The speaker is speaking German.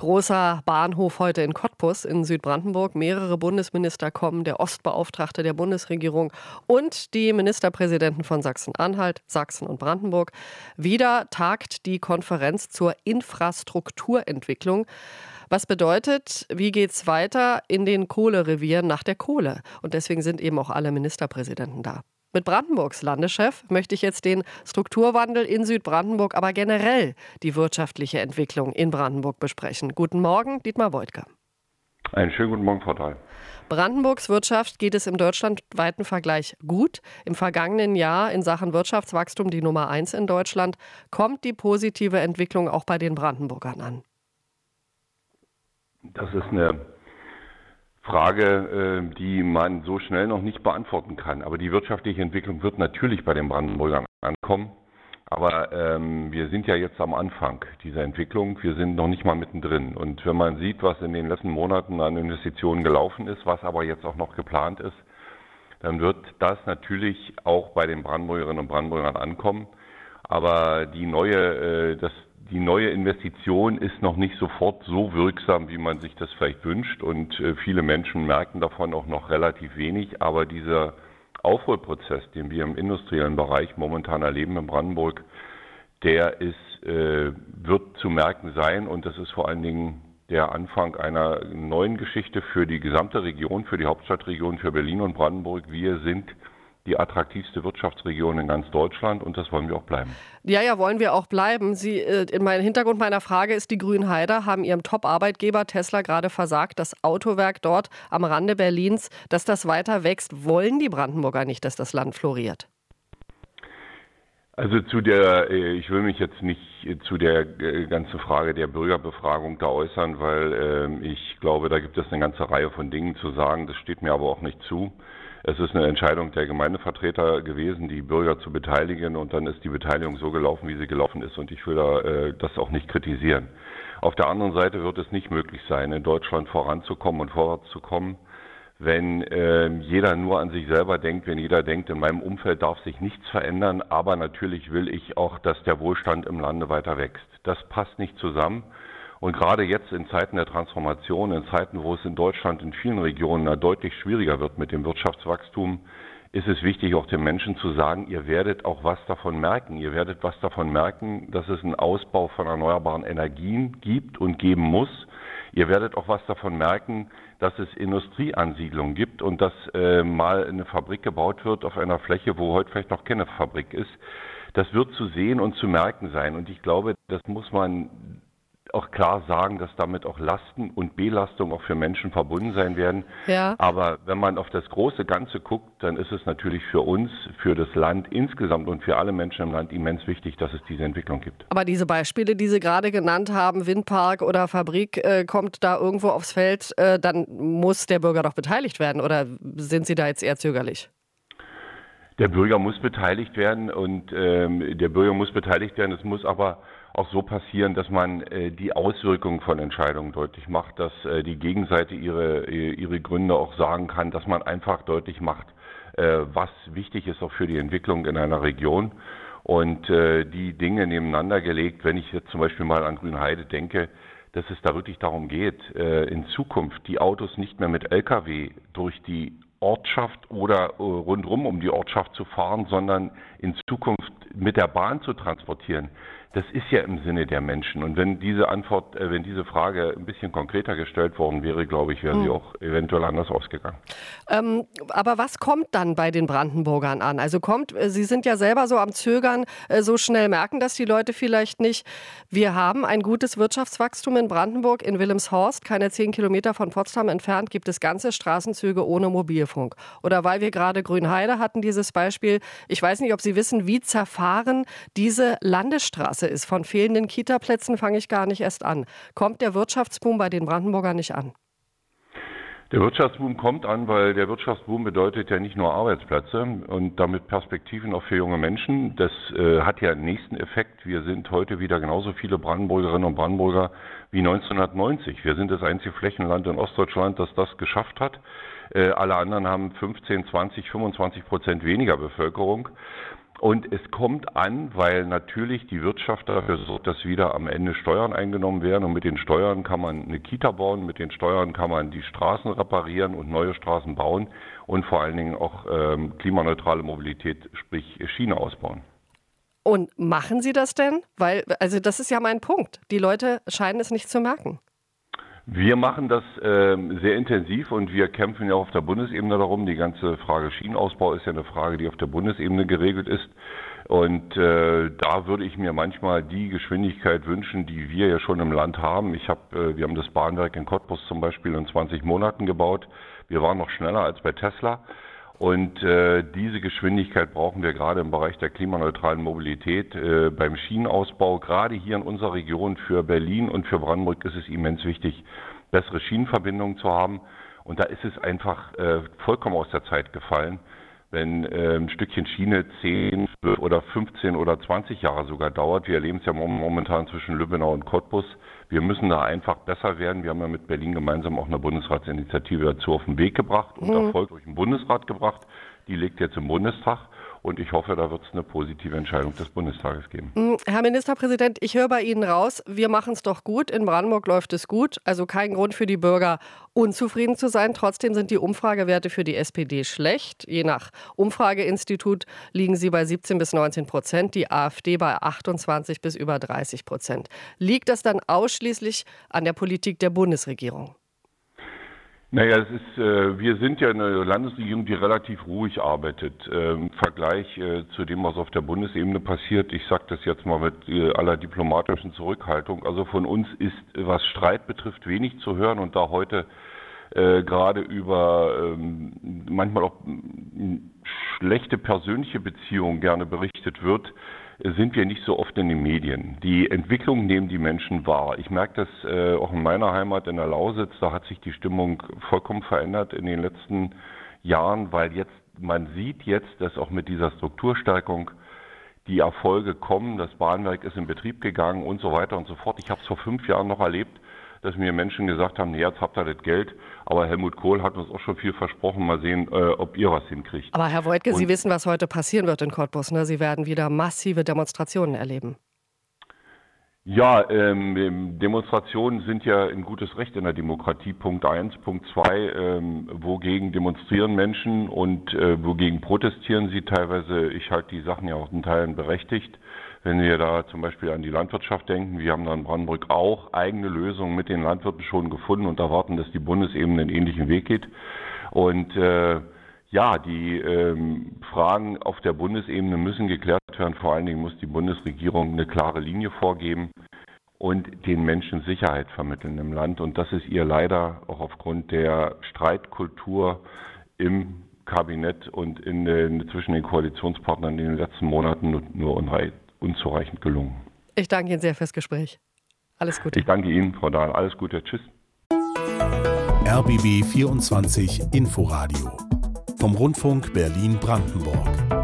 Großer Bahnhof heute in Cottbus in Südbrandenburg. Mehrere Bundesminister kommen, der Ostbeauftragte der Bundesregierung und die Ministerpräsidenten von Sachsen-Anhalt, Sachsen und Brandenburg. Wieder tagt die Konferenz zur Infrastrukturentwicklung. Was bedeutet, wie geht es weiter in den Kohlerevieren nach der Kohle? Und deswegen sind eben auch alle Ministerpräsidenten da. Mit Brandenburgs Landeschef möchte ich jetzt den Strukturwandel in Südbrandenburg, aber generell die wirtschaftliche Entwicklung in Brandenburg besprechen. Guten Morgen, Dietmar Beutke. Einen schönen guten Morgen, Frau Dahl. Brandenburgs Wirtschaft geht es im deutschlandweiten Vergleich gut. Im vergangenen Jahr in Sachen Wirtschaftswachstum die Nummer eins in Deutschland. Kommt die positive Entwicklung auch bei den Brandenburgern an? Das ist eine Frage, äh, die man so schnell noch nicht beantworten kann. Aber die wirtschaftliche Entwicklung wird natürlich bei den Brandenburgern ankommen. Aber ähm, wir sind ja jetzt am Anfang dieser Entwicklung. Wir sind noch nicht mal mittendrin. Und wenn man sieht, was in den letzten Monaten an Investitionen gelaufen ist, was aber jetzt auch noch geplant ist, dann wird das natürlich auch bei den Brandenburgerinnen und Brandenburgern ankommen. Aber die neue, äh, das, die neue Investition ist noch nicht sofort so wirksam, wie man sich das vielleicht wünscht. Und äh, viele Menschen merken davon auch noch relativ wenig. Aber dieser Aufholprozess, den wir im industriellen Bereich momentan erleben in Brandenburg, der ist, äh, wird zu merken sein. Und das ist vor allen Dingen der Anfang einer neuen Geschichte für die gesamte Region, für die Hauptstadtregion, für Berlin und Brandenburg. Wir sind die attraktivste Wirtschaftsregion in ganz Deutschland und das wollen wir auch bleiben. Ja, ja, wollen wir auch bleiben. Sie, äh, in meinem Hintergrund meiner Frage ist, die Grünheider haben ihrem Top-Arbeitgeber Tesla gerade versagt, das Autowerk dort am Rande Berlins, dass das weiter wächst. Wollen die Brandenburger nicht, dass das Land floriert? Also zu der, äh, ich will mich jetzt nicht zu der äh, ganzen Frage der Bürgerbefragung da äußern, weil ähm, ich glaube, da gibt es eine ganze Reihe von Dingen zu sagen. Das steht mir aber auch nicht zu. Es ist eine Entscheidung der Gemeindevertreter gewesen, die Bürger zu beteiligen und dann ist die Beteiligung so gelaufen, wie sie gelaufen ist und ich will da, äh, das auch nicht kritisieren. Auf der anderen Seite wird es nicht möglich sein, in Deutschland voranzukommen und vorwärts zu kommen, wenn äh, jeder nur an sich selber denkt, wenn jeder denkt, in meinem Umfeld darf sich nichts verändern, aber natürlich will ich auch, dass der Wohlstand im Lande weiter wächst. Das passt nicht zusammen. Und gerade jetzt in Zeiten der Transformation, in Zeiten, wo es in Deutschland in vielen Regionen deutlich schwieriger wird mit dem Wirtschaftswachstum, ist es wichtig, auch den Menschen zu sagen, ihr werdet auch was davon merken. Ihr werdet was davon merken, dass es einen Ausbau von erneuerbaren Energien gibt und geben muss. Ihr werdet auch was davon merken, dass es Industrieansiedlungen gibt und dass äh, mal eine Fabrik gebaut wird auf einer Fläche, wo heute vielleicht noch keine Fabrik ist. Das wird zu sehen und zu merken sein. Und ich glaube, das muss man auch klar sagen, dass damit auch Lasten und Belastungen auch für Menschen verbunden sein werden. Ja. Aber wenn man auf das große Ganze guckt, dann ist es natürlich für uns, für das Land insgesamt und für alle Menschen im Land immens wichtig, dass es diese Entwicklung gibt. Aber diese Beispiele, die Sie gerade genannt haben, Windpark oder Fabrik, äh, kommt da irgendwo aufs Feld, äh, dann muss der Bürger doch beteiligt werden oder sind Sie da jetzt eher zögerlich? Der Bürger muss beteiligt werden und ähm, der Bürger muss beteiligt werden. Es muss aber auch so passieren, dass man äh, die Auswirkungen von Entscheidungen deutlich macht, dass äh, die Gegenseite ihre, ihre Gründe auch sagen kann, dass man einfach deutlich macht, äh, was wichtig ist auch für die Entwicklung in einer Region. Und äh, die Dinge nebeneinander gelegt, wenn ich jetzt zum Beispiel mal an Grünheide denke, dass es da wirklich darum geht, äh, in Zukunft die Autos nicht mehr mit Lkw durch die Ortschaft oder rundherum um die Ortschaft zu fahren, sondern in Zukunft mit der Bahn zu transportieren das ist ja im Sinne der Menschen. Und wenn diese Antwort, äh, wenn diese Frage ein bisschen konkreter gestellt worden wäre, glaube ich, wäre hm. sie auch eventuell anders ausgegangen. Ähm, aber was kommt dann bei den Brandenburgern an? Also kommt, äh, Sie sind ja selber so am Zögern, äh, so schnell merken das die Leute vielleicht nicht. Wir haben ein gutes Wirtschaftswachstum in Brandenburg, in Wilhelmshorst, keine zehn Kilometer von Potsdam entfernt, gibt es ganze Straßenzüge ohne Mobilfunk. Oder weil wir gerade Grünheide hatten, dieses Beispiel. Ich weiß nicht, ob Sie wissen, wie zerfahren diese Landesstraße Straße ist. Von fehlenden Kitaplätzen fange ich gar nicht erst an. Kommt der Wirtschaftsboom bei den Brandenburgern nicht an? Der Wirtschaftsboom kommt an, weil der Wirtschaftsboom bedeutet ja nicht nur Arbeitsplätze und damit Perspektiven auch für junge Menschen. Das äh, hat ja einen nächsten Effekt. Wir sind heute wieder genauso viele Brandenburgerinnen und Brandenburger wie 1990. Wir sind das einzige Flächenland in Ostdeutschland, das das geschafft hat. Äh, alle anderen haben 15, 20, 25 Prozent weniger Bevölkerung. Und es kommt an, weil natürlich die Wirtschaft dafür sorgt, dass wieder am Ende Steuern eingenommen werden. Und mit den Steuern kann man eine Kita bauen, mit den Steuern kann man die Straßen reparieren und neue Straßen bauen und vor allen Dingen auch ähm, klimaneutrale Mobilität, sprich Schiene ausbauen. Und machen Sie das denn? Weil, also das ist ja mein Punkt. Die Leute scheinen es nicht zu merken. Wir machen das äh, sehr intensiv und wir kämpfen ja auf der Bundesebene darum. Die ganze Frage Schienenausbau ist ja eine Frage, die auf der Bundesebene geregelt ist. Und äh, da würde ich mir manchmal die Geschwindigkeit wünschen, die wir ja schon im Land haben. Ich habe, äh, wir haben das Bahnwerk in Cottbus zum Beispiel in 20 Monaten gebaut. Wir waren noch schneller als bei Tesla. Und äh, diese Geschwindigkeit brauchen wir gerade im Bereich der klimaneutralen Mobilität. Äh, beim Schienenausbau, gerade hier in unserer Region für Berlin und für Brandenburg ist es immens wichtig, bessere Schienenverbindungen zu haben. Und da ist es einfach äh, vollkommen aus der Zeit gefallen, wenn äh, ein Stückchen Schiene 10 oder 15 oder 20 Jahre sogar dauert. Wir erleben es ja momentan zwischen Lübbenau und Cottbus. Wir müssen da einfach besser werden. Wir haben ja mit Berlin gemeinsam auch eine Bundesratsinitiative dazu auf den Weg gebracht und mhm. Erfolg durch den Bundesrat gebracht. Die liegt jetzt im Bundestag. Und ich hoffe, da wird es eine positive Entscheidung des Bundestages geben. Mm, Herr Ministerpräsident, ich höre bei Ihnen raus, wir machen es doch gut. In Brandenburg läuft es gut. Also kein Grund für die Bürger, unzufrieden zu sein. Trotzdem sind die Umfragewerte für die SPD schlecht. Je nach Umfrageinstitut liegen sie bei 17 bis 19 Prozent, die AfD bei 28 bis über 30 Prozent. Liegt das dann ausschließlich an der Politik der Bundesregierung? Naja, es ist, äh, wir sind ja eine Landesregierung, die relativ ruhig arbeitet äh, im Vergleich äh, zu dem, was auf der Bundesebene passiert. Ich sage das jetzt mal mit äh, aller diplomatischen Zurückhaltung. Also von uns ist, was Streit betrifft, wenig zu hören und da heute äh, gerade über ähm, manchmal auch schlechte persönliche Beziehungen gerne berichtet wird, sind wir nicht so oft in den Medien. Die Entwicklung nehmen die Menschen wahr. Ich merke das äh, auch in meiner Heimat in der Lausitz. Da hat sich die Stimmung vollkommen verändert in den letzten Jahren, weil jetzt man sieht jetzt, dass auch mit dieser Strukturstärkung die Erfolge kommen. Das Bahnwerk ist in Betrieb gegangen und so weiter und so fort. Ich habe es vor fünf Jahren noch erlebt dass mir Menschen gesagt haben, nee, jetzt habt ihr das Geld, aber Helmut Kohl hat uns auch schon viel versprochen. Mal sehen, äh, ob ihr was hinkriegt. Aber Herr Woidke, Und Sie wissen, was heute passieren wird in Cottbus. Ne? Sie werden wieder massive Demonstrationen erleben. Ja, ähm, Demonstrationen sind ja ein gutes Recht in der Demokratie. Punkt eins, Punkt zwei: ähm, wogegen demonstrieren Menschen und äh, wogegen protestieren sie teilweise. Ich halte die Sachen ja auch in Teilen berechtigt. Wenn wir da zum Beispiel an die Landwirtschaft denken, wir haben da in Brandenburg auch eigene Lösungen mit den Landwirten schon gefunden und erwarten, dass die Bundesebene einen ähnlichen Weg geht. Und äh, ja, die ähm, Fragen auf der Bundesebene müssen geklärt werden. Vor allen Dingen muss die Bundesregierung eine klare Linie vorgeben und den Menschen Sicherheit vermitteln im Land. Und das ist ihr leider auch aufgrund der Streitkultur im Kabinett und in den, zwischen den Koalitionspartnern in den letzten Monaten nur, nur unzureichend gelungen. Ich danke Ihnen sehr fürs Gespräch. Alles Gute. Ich danke Ihnen, Frau Dahl. Alles Gute. Tschüss. RBB 24 Inforadio vom Rundfunk Berlin-Brandenburg.